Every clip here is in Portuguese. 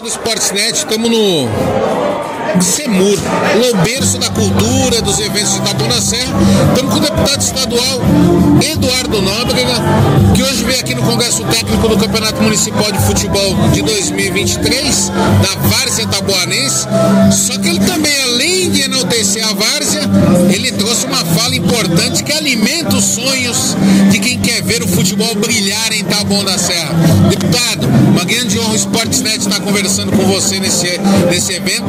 do Sportsnet, estamos no Semur, o berço da cultura, dos eventos de Itabuna Serra. Estamos com o deputado estadual Eduardo Nóbrega, que hoje veio aqui no Congresso Técnico do Campeonato Municipal de Futebol de 2023, da Várzea Taboanense. Só que ele também, além de enaltecer a Várzea, ele trouxe uma fala importante que alimenta os sonhos futebol brilhar em Taboão da Serra. Deputado, uma grande honra o Sportsnet estar conversando com você nesse, nesse evento.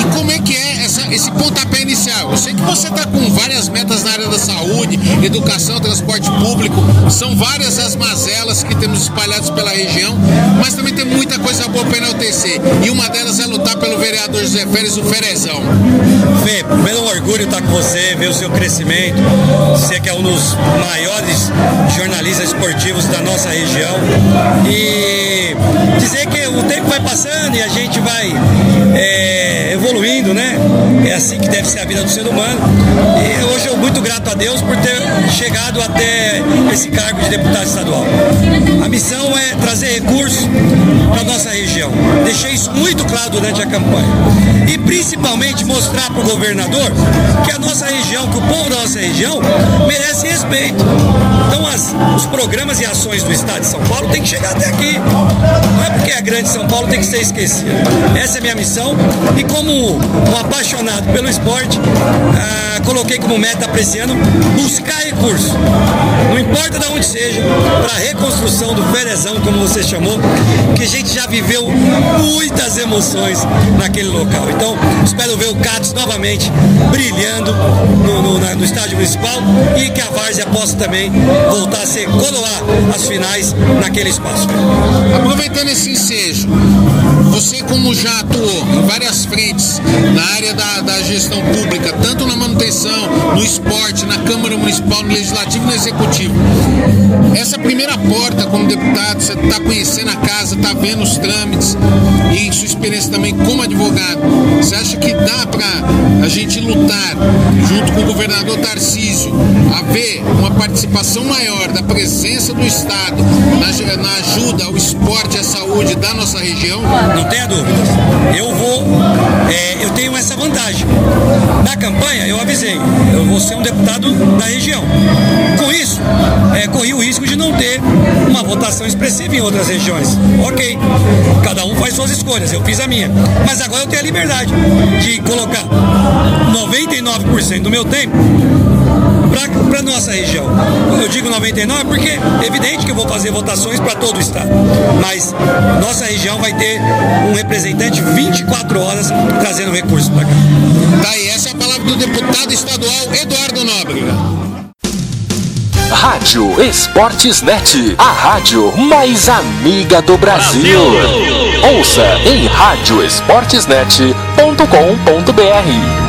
E como é que é essa, esse pontapé inicial? Eu sei que você está com várias metas na área da saúde, educação, transporte público, são várias as mazelas que temos espalhadas pela região, mas também tem muita coisa boa para enaltecer. E uma delas é lutar pelo vereador José Férez, o Ferezão. Fê, pelo orgulho estar com você, ver o seu crescimento, você que é um dos maiores jornalistas esportivos da nossa região. E dizer que o tempo vai passando e a gente vai é, evoluindo, né? É assim que deve ser a vida do ser humano. E hoje eu muito grato a Deus por ter chegado até esse cargo de deputado estadual. A missão é trazer recursos para nossa região. Deixei isso muito claro durante a campanha. E principalmente mostrar para o governador que a nossa região, que o povo da nossa região merece respeito. Então as, os programas e ações do Estado de São Paulo têm que chegar até aqui. Não é porque grande São Paulo tem que ser esquecido. Essa é a minha missão e como um apaixonado pelo esporte, ah, coloquei como meta para esse ano buscar recursos. Não importa de onde seja, para a reconstrução do Ferezão, como você chamou, que a gente já viveu muitas emoções naquele local. Então, espero ver o Catos novamente brilhando no, no, na, no estádio municipal e que a Várzea possa também voltar a ser coroar as finais naquele espaço. Aproveitando esse ensejo, você como já atuou em várias frentes na área da, da gestão pública, tanto na manutenção, no esporte, na Câmara Municipal, no Legislativo e no Executivo. Essa primeira porta como deputado, você está conhecendo a casa, está vendo os trâmites e sua experiência também como advogado. Você acha que dá para a gente lutar junto com o governador Tarcísio, haver uma participação maior da presença do Estado na, na ajuda ao esporte e à saúde da nossa região? Não tenha dúvida. Eu vou, é, eu tenho essa vantagem. Na campanha eu avisei, eu vou ser um deputado da região. Com isso, é, corri o risco de não ter uma votação expressiva em outras regiões. Ok, cada um faz suas escolhas, eu fiz a minha. Mas agora eu tenho a liberdade de colocar 99% do meu tempo para nossa região. Eu digo 99 porque é evidente que eu vou fazer votações para todo o estado, mas nossa região vai ter um representante 24 horas trazendo recursos para cá. Tá aí, essa é a palavra do deputado estadual Eduardo Nóbrega. Rádio Esportes Net, a rádio mais amiga do Brasil. Brasil. Ouça em radioesportesnet.com.br.